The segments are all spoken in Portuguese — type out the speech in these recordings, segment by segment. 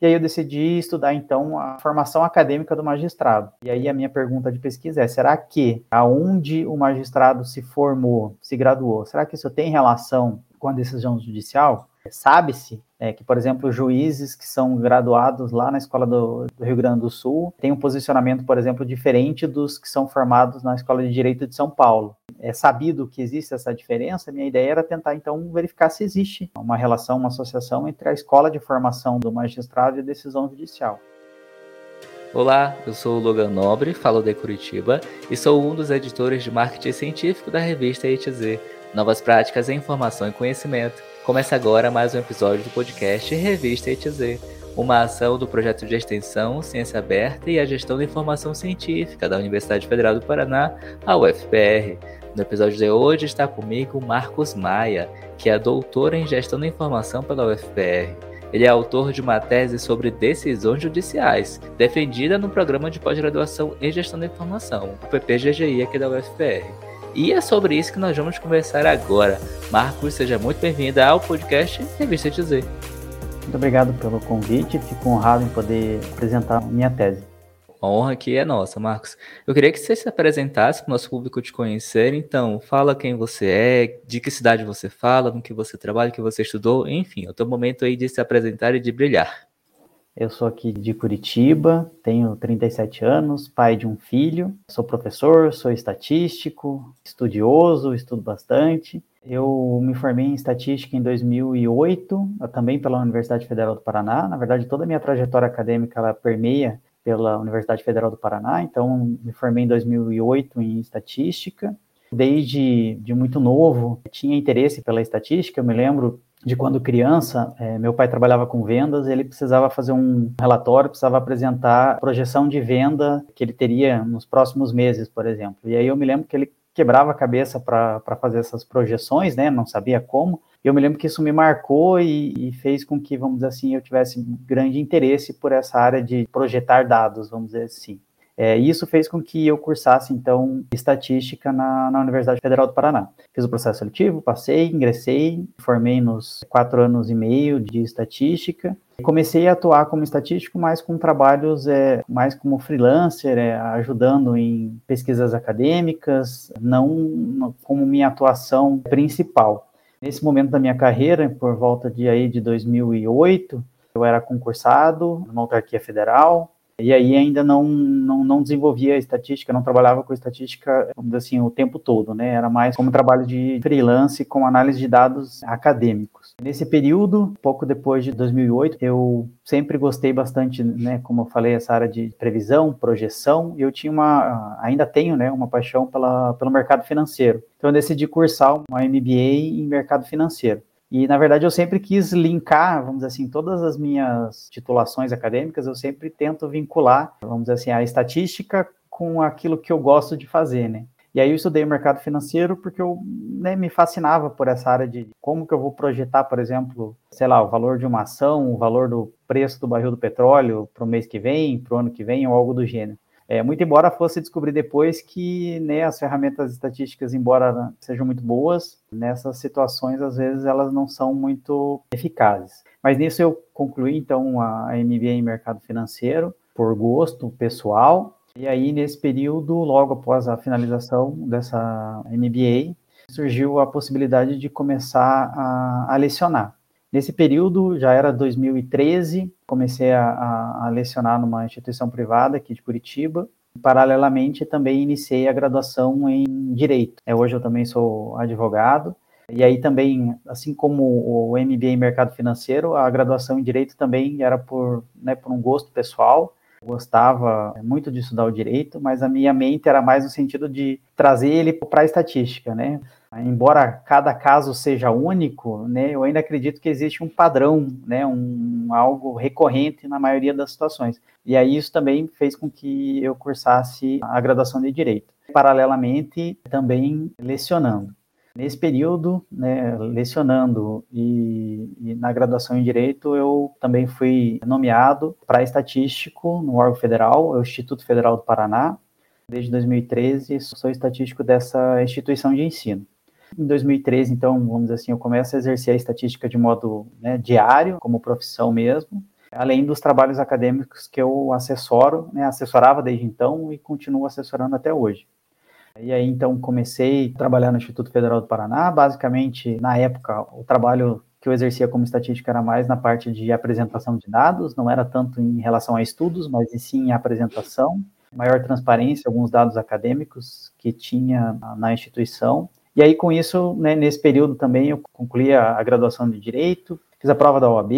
E aí eu decidi estudar então a formação acadêmica do magistrado. E aí a minha pergunta de pesquisa é: será que aonde o magistrado se formou, se graduou, será que isso tem relação com a decisão judicial? Sabe-se é, que, por exemplo, juízes que são graduados lá na Escola do, do, Rio Grande do Sul têm um posicionamento, por exemplo, diferente dos que são formados na Escola de Direito de São Paulo. É sabido que existe essa diferença, minha ideia era tentar, então, verificar se existe uma relação, uma associação entre a escola de formação do magistrado e a decisão judicial. Olá, eu sou o Logan Nobre, falo de Curitiba e sou um dos editores de marketing científico da revista ETZ, Novas Práticas em Informação e Conhecimento Começa agora mais um episódio do podcast Revista ETZ, uma ação do projeto de extensão Ciência Aberta e a Gestão da Informação Científica da Universidade Federal do Paraná, a UFPR. No episódio de hoje está comigo Marcos Maia, que é doutor em Gestão da Informação pela UFPR. Ele é autor de uma tese sobre decisões judiciais, defendida no programa de pós-graduação em Gestão da Informação, o PPGGI aqui da UFPR. E é sobre isso que nós vamos conversar agora. Marcos, seja muito bem-vindo ao podcast Revista TZ. Muito obrigado pelo convite, fico honrado em poder apresentar minha tese. A honra aqui é nossa, Marcos. Eu queria que você se apresentasse para o nosso público te conhecer. Então, fala quem você é, de que cidade você fala, no que você trabalha, o que você estudou, enfim, é o teu momento aí de se apresentar e de brilhar. Eu sou aqui de Curitiba, tenho 37 anos, pai de um filho, sou professor, sou estatístico, estudioso, estudo bastante. Eu me formei em estatística em 2008, também pela Universidade Federal do Paraná. Na verdade, toda a minha trajetória acadêmica ela permeia pela Universidade Federal do Paraná, então me formei em 2008 em estatística. Desde de muito novo, tinha interesse pela estatística. Eu me lembro de quando criança, é, meu pai trabalhava com vendas, ele precisava fazer um relatório, precisava apresentar a projeção de venda que ele teria nos próximos meses, por exemplo. E aí eu me lembro que ele quebrava a cabeça para fazer essas projeções, né? Não sabia como. Eu me lembro que isso me marcou e, e, fez com que, vamos dizer assim, eu tivesse grande interesse por essa área de projetar dados, vamos dizer assim. É, isso fez com que eu cursasse, então, estatística na, na, Universidade Federal do Paraná. Fiz o processo seletivo, passei, ingressei, formei nos quatro anos e meio de estatística. Comecei a atuar como estatístico, mas com trabalhos é, mais como freelancer, é, ajudando em pesquisas acadêmicas, não como minha atuação principal. Nesse momento da minha carreira, por volta de aí de 2008, eu era concursado numa autarquia federal, e aí ainda não, não, não desenvolvia estatística, não trabalhava com estatística, assim, o tempo todo, né? Era mais como trabalho de freelance com análise de dados acadêmicos. Nesse período, pouco depois de 2008, eu sempre gostei bastante, né, como eu falei, essa área de previsão, projeção, e eu tinha uma, ainda tenho, né, uma paixão pela, pelo mercado financeiro. Então eu decidi cursar uma MBA em mercado financeiro. E, na verdade, eu sempre quis linkar, vamos dizer assim, todas as minhas titulações acadêmicas, eu sempre tento vincular, vamos dizer assim, a estatística com aquilo que eu gosto de fazer, né? E aí eu estudei mercado financeiro porque eu né, me fascinava por essa área de como que eu vou projetar, por exemplo, sei lá, o valor de uma ação, o valor do preço do barril do petróleo para o mês que vem, para o ano que vem, ou algo do gênero. É, muito embora fosse descobrir depois que né, as ferramentas estatísticas, embora sejam muito boas, nessas situações, às vezes, elas não são muito eficazes. Mas nisso eu concluí, então, a MBA em mercado financeiro, por gosto pessoal. E aí, nesse período, logo após a finalização dessa MBA, surgiu a possibilidade de começar a, a lecionar. Nesse período, já era 2013, comecei a, a, a, lecionar numa instituição privada aqui de Curitiba. Paralelamente, também iniciei a graduação em Direito. É, hoje eu também sou advogado. E aí também, assim como o MBA em Mercado Financeiro, a graduação em Direito também era por, né, por um gosto pessoal. Gostava muito de estudar o direito, mas a minha mente era mais no sentido de trazer ele para a estatística, né? embora cada caso seja único, né, eu ainda acredito que existe um padrão, né, um algo recorrente na maioria das situações. E aí isso também fez com que eu cursasse a graduação de direito, paralelamente também lecionando. Nesse período, né, lecionando e, na graduação em Direito, eu também fui nomeado para estatístico no órgão federal, o Instituto Federal do Paraná. Desde 2013, sou estatístico dessa instituição de ensino. Em 2013, então, vamos dizer assim, eu começo a exercer a estatística de modo né, diário, como profissão mesmo. além dos trabalhos acadêmicos que eu assessoro, né, assessorava desde então e continuo assessorando até hoje. E aí, então, comecei a trabalhar no Instituto Federal do Paraná. Basicamente, na época, o trabalho que eu exercia como estatística era mais na parte de apresentação de dados, não era tanto em relação a estudos, mas sim em apresentação, maior transparência, alguns dados acadêmicos que tinha na instituição. E aí, com isso, né, nesse período também, eu concluí a, a, graduação de Direito, fiz a prova da OAB,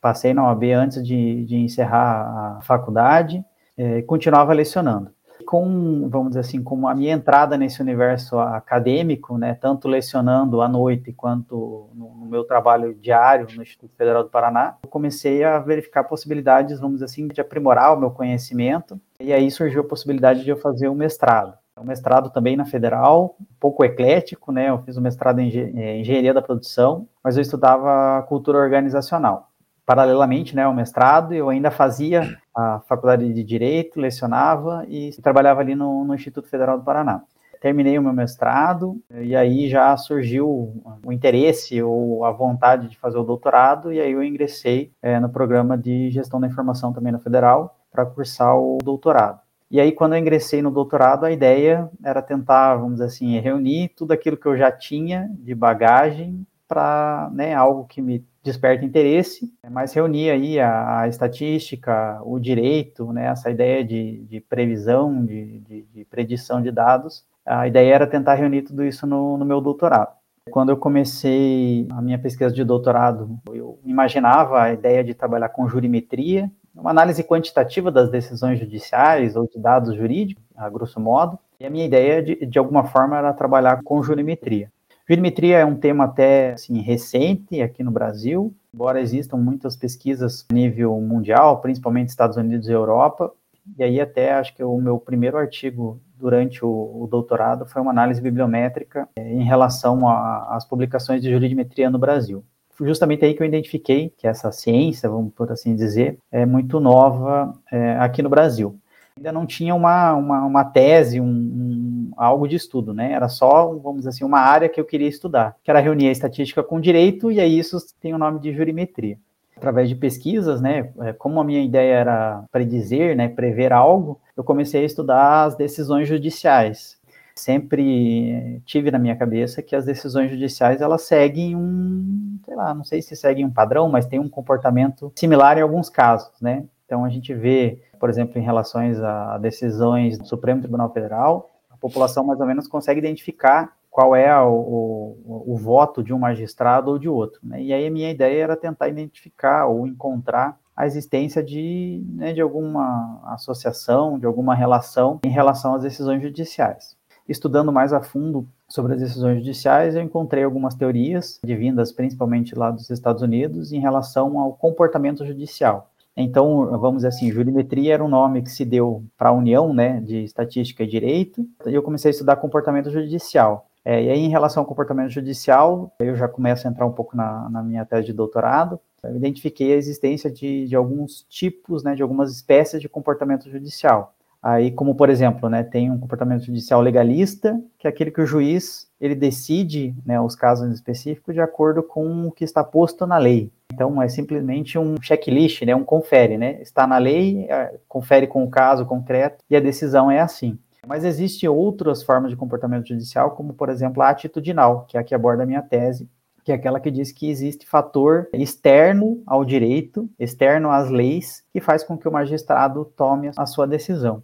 passei na OAB antes de, de encerrar a faculdade, eh, continuava lecionando com, vamos dizer assim, com a minha entrada nesse universo acadêmico, né, tanto lecionando à noite quanto no, meu trabalho diário no Instituto Federal do Paraná, eu comecei a verificar possibilidades, vamos dizer assim, de aprimorar o meu conhecimento, e aí surgiu a possibilidade de eu fazer um mestrado. Um mestrado também na Federal, um pouco eclético, né, eu fiz um mestrado em é, Engenharia da Produção, mas eu estudava cultura organizacional paralelamente né, ao mestrado, eu ainda fazia a faculdade de Direito, lecionava e trabalhava ali no, no Instituto Federal do Paraná. Terminei o meu mestrado e aí já surgiu o interesse ou a vontade de fazer o doutorado e aí eu ingressei é, no programa de Gestão da Informação também na Federal para cursar o doutorado. E aí, quando eu ingressei no doutorado, a ideia era tentar, vamos dizer assim, reunir tudo aquilo que eu já tinha de bagagem para né, algo que me desperta interesse, mas reunir aí a, a estatística, o direito, né, essa ideia de, de previsão, de, de, de, predição de dados, a ideia era tentar reunir tudo isso no, no meu doutorado. Quando eu comecei a minha pesquisa de doutorado, eu imaginava a ideia de trabalhar com jurimetria, uma análise quantitativa das decisões judiciais ou de dados jurídicos, a grosso modo, e a minha ideia, de, de alguma forma, era trabalhar com jurimetria. Jurimetria é um tema até assim, recente aqui no Brasil, embora existam muitas pesquisas a nível mundial, principalmente Estados Unidos e Europa, e aí até acho que o meu primeiro artigo durante o, o doutorado foi uma análise bibliométrica é, em relação às publicações de jurimetria no Brasil. Foi justamente aí que eu identifiquei que essa ciência, vamos por assim dizer, é muito nova é, aqui no Brasil ainda não tinha uma, uma, uma tese, um, um, algo de estudo, né? Era só, vamos dizer assim, uma área que eu queria estudar, que era reunir a estatística com direito, e aí isso tem o nome de jurimetria. Através de pesquisas, né, é, como a minha ideia era predizer, né, prever algo, eu comecei a estudar as decisões judiciais. Sempre tive na minha cabeça que as decisões judiciais elas seguem um, sei lá, não sei se seguem um padrão, mas tem um comportamento similar em alguns casos, né? Então a gente vê por exemplo, em relações a decisões do Supremo Tribunal Federal, a população mais ou menos consegue identificar qual é o, o, o voto de um magistrado ou de outro. Né? E aí a minha ideia era tentar identificar ou encontrar a existência de, né, de alguma associação, de alguma relação em relação às decisões judiciais. Estudando mais a fundo sobre as decisões judiciais, eu encontrei algumas teorias, vindas principalmente lá dos Estados Unidos, em relação ao comportamento judicial. Então, vamos dizer assim, jurimetria era um nome que se deu para a união né, de estatística e direito, e eu comecei a estudar comportamento judicial. É, e aí, em relação ao comportamento judicial, eu já começo a entrar um pouco na, na minha tese de doutorado, eu identifiquei a existência de, de alguns tipos, né, de algumas espécies de comportamento judicial. Aí, como por exemplo, né, tem um comportamento judicial legalista, que é aquele que o juiz ele decide né, os casos específicos de acordo com o que está posto na lei. Então, é simplesmente um checklist, né, um confere, né? Está na lei, é, confere com o caso concreto e a decisão é assim. Mas existem outras formas de comportamento judicial, como, por exemplo, a atitudinal, que é a que aborda a minha tese, que é aquela que diz que existe fator externo ao direito, externo às leis, que faz com que o magistrado tome a sua decisão.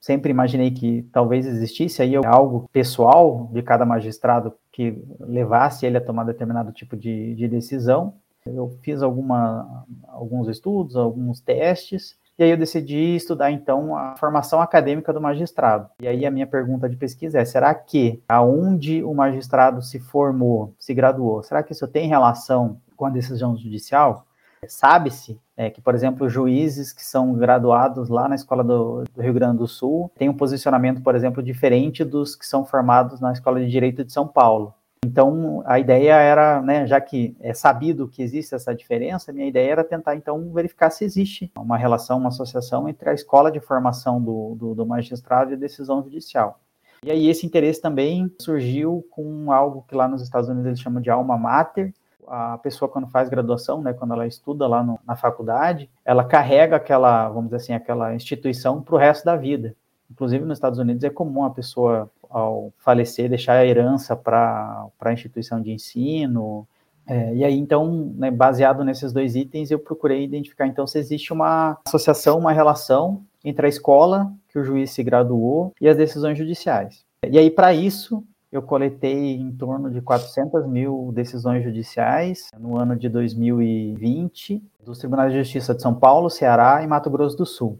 Sempre imaginei que talvez existisse aí algo pessoal de cada magistrado que levasse ele a tomar determinado tipo de, de decisão, eu fiz alguma, alguns estudos, alguns testes, e aí eu decidi estudar então a formação acadêmica do magistrado. E aí a minha pergunta de pesquisa é: será que aonde o magistrado se formou, se graduou, será que isso tem relação com a decisão judicial? Sabe-se é, que, por exemplo, juízes que são graduados lá na Escola do, do, Rio Grande do Sul têm um posicionamento, por exemplo, diferente dos que são formados na Escola de Direito de São Paulo. Então, a ideia era, né, já que é sabido que existe essa diferença, minha ideia era tentar, então, verificar se existe uma relação, uma associação entre a escola de formação do, do, do magistrado e a decisão judicial. E aí esse interesse também surgiu com algo que lá nos Estados Unidos eles chamam de alma mater, a pessoa quando faz graduação, né, quando ela estuda lá no, na faculdade, ela carrega aquela, vamos dizer assim, aquela instituição para o resto da vida. Inclusive nos Estados Unidos é comum a pessoa ao falecer deixar a herança para a instituição de ensino. É, e aí então, né, baseado nesses dois itens, eu procurei identificar então se existe uma associação, uma relação entre a escola que o juiz se graduou e as decisões judiciais. E aí para isso eu coletei em torno de 400 mil decisões judiciais no ano de 2020 dos Tribunais de Justiça de São Paulo, Ceará e Mato Grosso do Sul.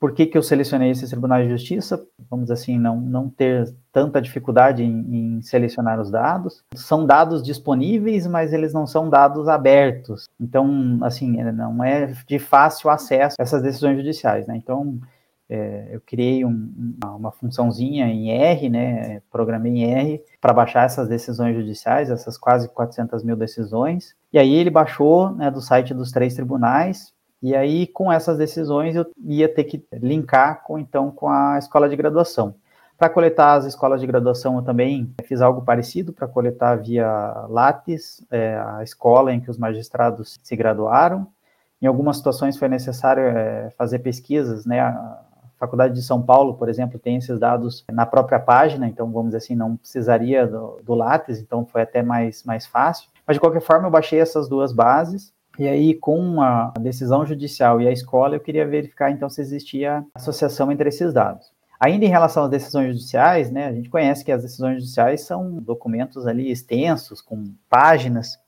Por que, que eu selecionei esses tribunais de justiça? Vamos assim, não, não ter tanta dificuldade em, em, selecionar os dados. São dados disponíveis, mas eles não são dados abertos. Então, assim, não é de fácil acesso essas decisões judiciais. Né? Então, é, eu criei um, uma, uma, funçãozinha em R, né, programei em R para baixar essas decisões judiciais, essas quase 400 mil decisões, e aí ele baixou né, do site dos três tribunais, e aí com essas decisões eu ia ter que linkar com então com a escola de graduação. Para coletar as escolas de graduação, eu também fiz algo parecido para coletar via Lattes, é, a escola em que os magistrados se graduaram. Em algumas situações foi necessário é, fazer pesquisas, né? Faculdade de São Paulo, por exemplo, tem esses dados na própria página, então vamos dizer assim, não precisaria do, do Lattes, então foi até mais, mais fácil. Mas de qualquer forma, eu baixei essas duas bases e aí, com a decisão judicial e a escola, eu queria verificar então se existia associação entre esses dados. Ainda em relação às decisões judiciais, né, a gente conhece que as decisões judiciais são documentos ali extensos, com páginas.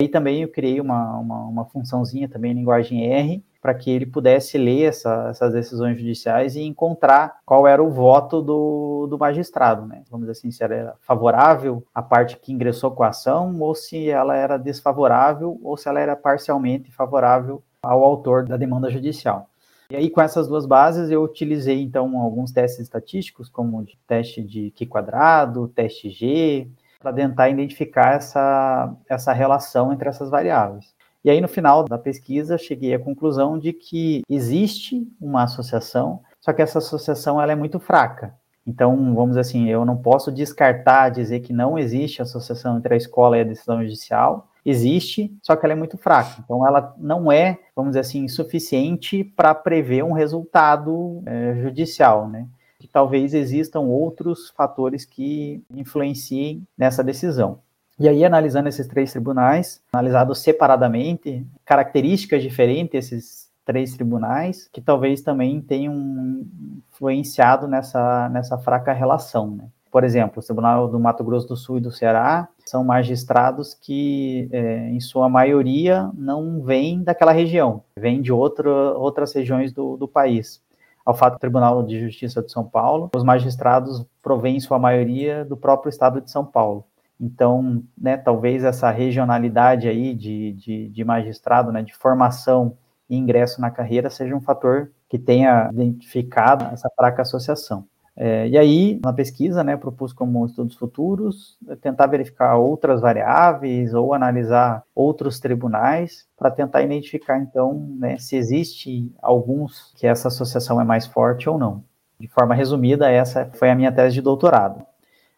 E também eu criei uma, uma, uma funçãozinha também em linguagem R, para que ele pudesse ler essa, essas decisões judiciais e encontrar qual era o voto do, do magistrado, né? Vamos dizer assim, se era favorável à parte que ingressou com a ação, ou se ela era desfavorável, ou se ela era parcialmente favorável ao autor da demanda judicial. E aí, com essas duas bases, eu utilizei, então, alguns testes estatísticos, como o teste de Q quadrado, teste G, para tentar identificar essa, essa relação entre essas variáveis. E aí, no final da pesquisa, cheguei à conclusão de que existe uma associação, só que essa associação ela é muito fraca. Então, vamos dizer assim, eu não posso descartar, dizer que não existe associação entre a escola e a decisão judicial. Existe, só que ela é muito fraca. Então, ela não é, vamos dizer assim, suficiente para prever um resultado é, judicial, né? Que talvez existam outros fatores que influenciem nessa decisão. E aí, analisando esses três tribunais, analisados separadamente, características diferentes esses três tribunais, que talvez também tenham influenciado nessa, nessa fraca relação. Né? Por exemplo, o Tribunal do Mato Grosso do Sul e do Ceará são magistrados que, é, em sua maioria, não vêm daquela região, vêm de outra, outras regiões do, do país. Ao fato do Tribunal de Justiça de São Paulo, os magistrados provêm, em sua maioria, do próprio estado de São Paulo. Então, né, talvez essa regionalidade aí de, de, de magistrado, né, de formação e ingresso na carreira seja um fator que tenha identificado essa fraca associação. É, e aí, na pesquisa, né, propus como estudos futuros, tentar verificar outras variáveis ou analisar outros tribunais para tentar identificar, então, né, se existe alguns que essa associação é mais forte ou não. De forma resumida, essa foi a minha tese de doutorado.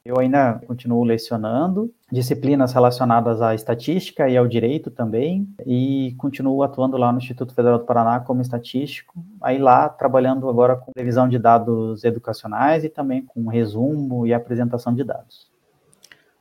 Eu ainda continuo lecionando disciplinas relacionadas à estatística e ao direito também, e continuo atuando lá no Instituto Federal do Paraná como estatístico, aí lá trabalhando agora com revisão de dados educacionais e também com resumo e apresentação de dados.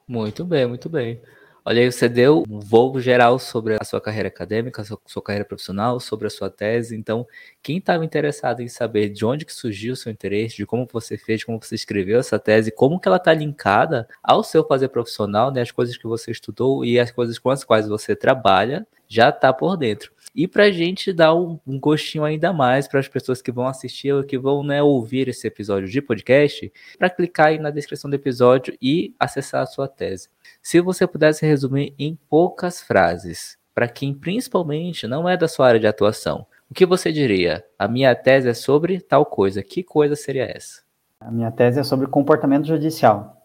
Muito bem, muito bem. Olha aí, você deu um voo geral sobre a sua carreira acadêmica, sua, sua carreira profissional, sobre a sua tese. Então, quem estava interessado em saber de onde que surgiu o seu interesse, de como você fez, como você escreveu essa tese, como que ela está linkada ao seu fazer profissional, né, as coisas que você estudou e as coisas com as quais você trabalha, já está por dentro. E para a gente dar um, um, gostinho ainda mais para as pessoas que vão assistir ou que vão né, ouvir esse episódio de podcast, para clicar aí na descrição do episódio e acessar a sua tese. Se você pudesse resumir em poucas frases, para quem principalmente não é da sua área de atuação, o que você diria? A minha tese é sobre tal coisa. Que coisa seria essa? A minha tese é sobre comportamento judicial.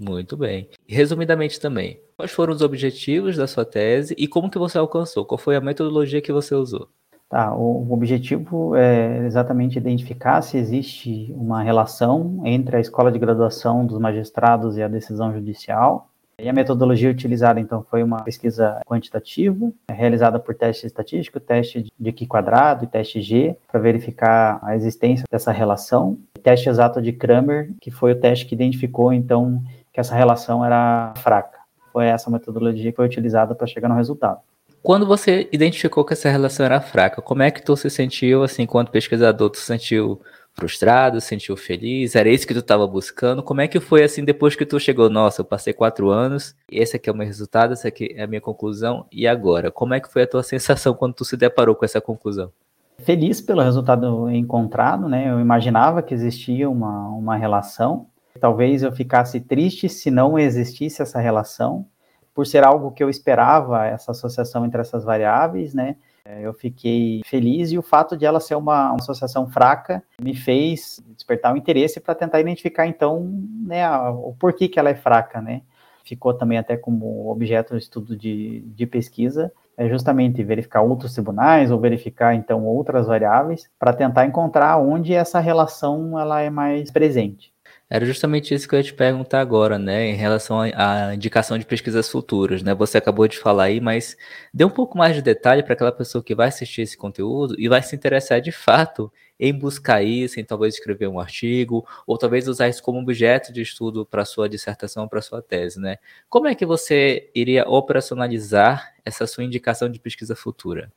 Muito bem. Resumidamente também, quais foram os objetivos da sua tese e como que você alcançou? Qual foi a metodologia que você usou? Tá, o objetivo é exatamente identificar se existe uma relação entre a escola de graduação dos magistrados e a decisão judicial. E a metodologia utilizada, então, foi uma pesquisa quantitativa, realizada por teste estatístico, teste de Q quadrado e teste G, para verificar a existência dessa relação. teste exato de Kramer, que foi o teste que identificou, então, que essa relação era fraca. Foi essa metodologia que foi utilizada para chegar no resultado. Quando você identificou que essa relação era fraca, como é que tu se sentiu, assim, enquanto pesquisador, tu se sentiu frustrado, sentiu feliz? Era isso que tu estava buscando? Como é que foi assim depois que tu chegou? Nossa, eu passei quatro anos, esse aqui é o meu resultado, essa aqui é a minha conclusão, e agora? Como é que foi a tua sensação quando tu se deparou com essa conclusão? Feliz pelo resultado encontrado, né? Eu imaginava que existia uma, uma relação. Talvez eu ficasse triste se não existisse essa relação, por ser algo que eu esperava, essa associação entre essas variáveis, né? É, eu fiquei feliz e o fato de ela ser uma, uma associação fraca me fez despertar o um interesse para tentar identificar então né, o porquê que ela é fraca, né? Ficou também até como objeto de estudo de, de pesquisa, é justamente verificar outros tribunais ou verificar então outras variáveis para tentar encontrar onde essa relação ela é mais presente. Era justamente isso que eu ia te perguntar agora, né, em relação à indicação de pesquisas futuras, né? Você acabou de falar aí, mas dê um pouco mais de detalhe para aquela pessoa que vai assistir esse conteúdo e vai se interessar de fato em buscar isso, em talvez escrever um artigo, ou talvez usar isso como objeto de estudo para sua dissertação, para sua tese, né? Como é que você iria operacionalizar essa sua indicação de pesquisa futura?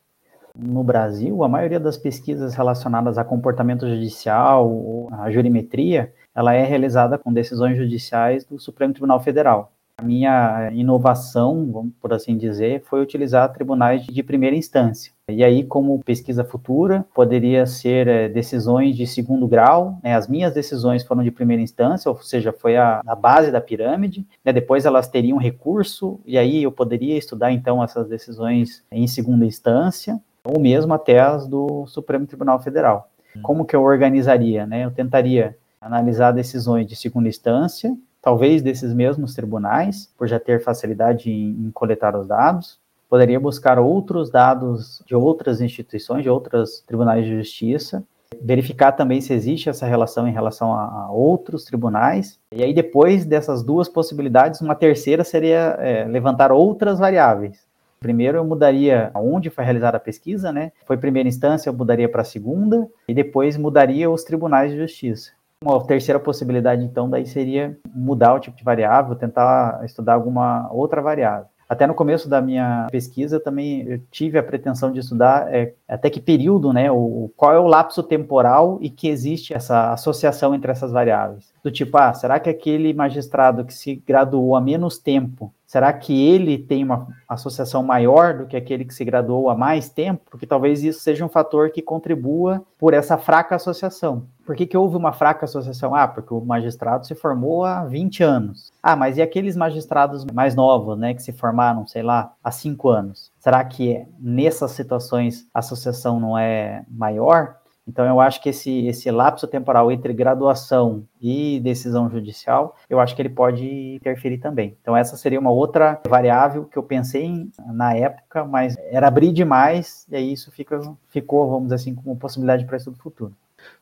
No Brasil, a maioria das pesquisas relacionadas a comportamento judicial a jurimetria, ela é realizada com decisões judiciais do Supremo Tribunal Federal. A minha inovação, vamos por assim dizer, foi utilizar tribunais de primeira instância. E aí, como pesquisa futura, poderia ser é, decisões de segundo grau. Né? As minhas decisões foram de primeira instância, ou seja, foi a, a base da pirâmide. Né? Depois elas teriam recurso, e aí eu poderia estudar então essas decisões em segunda instância, ou mesmo até as do Supremo Tribunal Federal. Como que eu organizaria? Né? Eu tentaria analisar decisões de segunda instância, talvez desses mesmos tribunais, por já ter facilidade em, em coletar os dados. Poderia buscar outros dados de outras instituições, de outros tribunais de justiça, verificar também se existe essa relação em relação a, a outros tribunais. E aí, depois dessas duas possibilidades, uma terceira seria é, levantar outras variáveis. Primeiro, eu mudaria onde foi realizada a pesquisa, né? Foi primeira instância, eu mudaria para a segunda, e depois mudaria os tribunais de justiça. Uma terceira possibilidade, então, daí seria mudar o tipo de variável, tentar estudar alguma outra variável. Até no começo da minha pesquisa, eu também eu tive a pretensão de estudar é, até que período, né, o, qual é o lapso temporal e que existe essa associação entre essas variáveis. Do tipo, ah, será que aquele magistrado que se graduou há menos tempo Será que ele tem uma associação maior do que aquele que se graduou há mais tempo? Porque talvez isso seja um fator que contribua por essa fraca associação. Por que, que houve uma fraca associação? Ah, porque o magistrado se formou há 20 anos. Ah, mas e aqueles magistrados mais novos, né, que se formaram, sei lá, há 5 anos? Será que nessas situações a associação não é maior? Então, eu acho que esse, esse lapso temporal entre graduação e decisão judicial, eu acho que ele pode interferir também. Então, essa seria uma outra variável que eu pensei em, na época, mas era abrir demais, e aí isso fica, ficou, vamos dizer assim, como possibilidade para estudo futuro.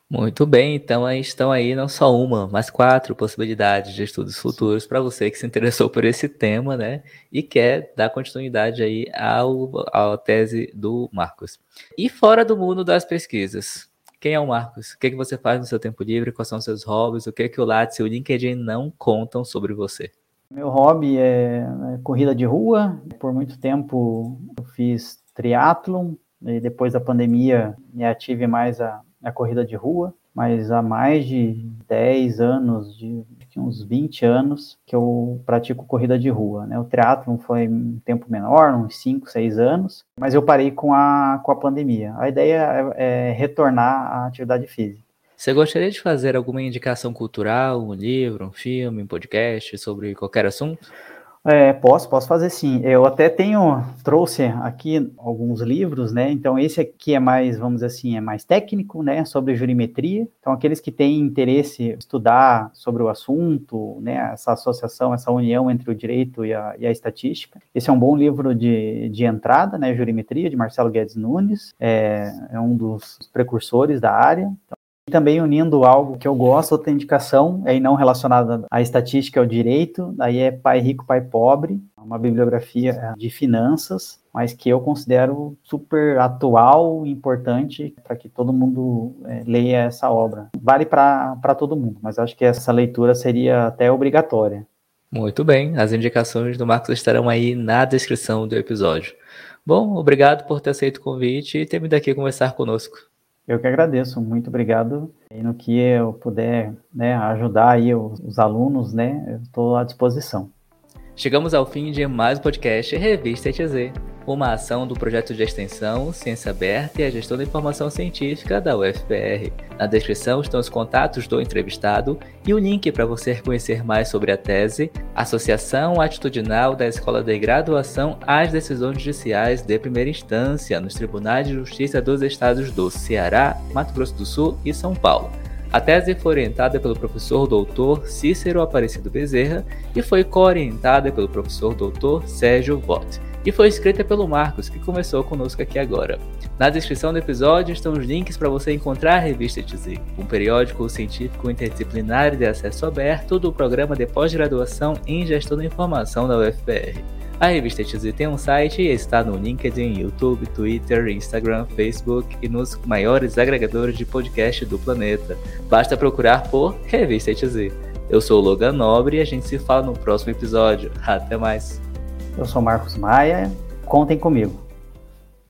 Muito bem, então estão aí não só uma, mas quatro possibilidades de estudos futuros para você que se interessou por esse tema, né? E quer dar continuidade aí ao, à tese do Marcos. E fora do mundo das pesquisas, quem é o Marcos? O que, é que você faz no seu tempo livre? Quais são os seus hobbies? O que é que o Lattes e o LinkedIn não contam sobre você? Meu hobby é, é corrida de rua. Por muito tempo eu fiz triatlon e depois da pandemia me ative mais a, a corrida de rua mas há mais de 10 anos, de uns 20 anos, que eu pratico corrida de rua. Né? O triatlon foi um tempo menor, uns 5, 6 anos, mas eu parei com a, com a pandemia. A ideia é, é retornar à atividade física. Você gostaria de fazer alguma indicação cultural, um livro, um filme, um podcast sobre qualquer assunto? É, posso, posso fazer sim. Eu até tenho, trouxe aqui alguns livros, né? Então, esse aqui é mais, vamos dizer assim, é mais técnico, né? Sobre jurimetria. Então, aqueles que têm interesse em estudar sobre o assunto, né? Essa associação, essa união entre o direito e a, e a estatística. Esse é um bom livro de, de entrada, né? Jurimetria, de Marcelo Guedes Nunes. É, é um dos precursores da área. Então, também unindo algo que eu gosto, outra indicação, aí não relacionada à estatística ao direito, aí é Pai Rico, Pai Pobre, uma bibliografia de finanças, mas que eu considero super atual e importante para que todo mundo é, leia essa obra. Vale para todo mundo, mas acho que essa leitura seria até obrigatória. Muito bem, as indicações do Marcos estarão aí na descrição do episódio. Bom, obrigado por ter aceito o convite e ter vindo aqui conversar conosco. Eu que agradeço, muito obrigado. E no que eu puder né, ajudar aí os, os alunos, né, estou à disposição. Chegamos ao fim de mais um podcast Revista ETZ, uma ação do projeto de extensão Ciência Aberta e a Gestão da Informação Científica da UFPR. Na descrição estão os contatos do entrevistado e o link para você conhecer mais sobre a tese Associação Atitudinal da Escola de Graduação às Decisões Judiciais de Primeira Instância nos Tribunais de Justiça dos Estados do Ceará, Mato Grosso do Sul e São Paulo. A tese foi orientada pelo professor doutor Cícero Aparecido Bezerra e foi co-orientada pelo professor doutor Sérgio Vott. E foi escrita pelo Marcos, que começou conosco aqui agora. Na descrição do episódio estão os links para você encontrar a revista TZ, um periódico científico interdisciplinar de acesso aberto do programa de pós-graduação em Gestão da Informação da UFPR. A revista TZ tem um site e está no LinkedIn, YouTube, Twitter, Instagram, Facebook e nos maiores agregadores de podcast do planeta. Basta procurar por Revista TZ. Eu sou o Logan Nobre e a gente se fala no próximo episódio. Até mais. Eu sou Marcos Maia. Contem comigo.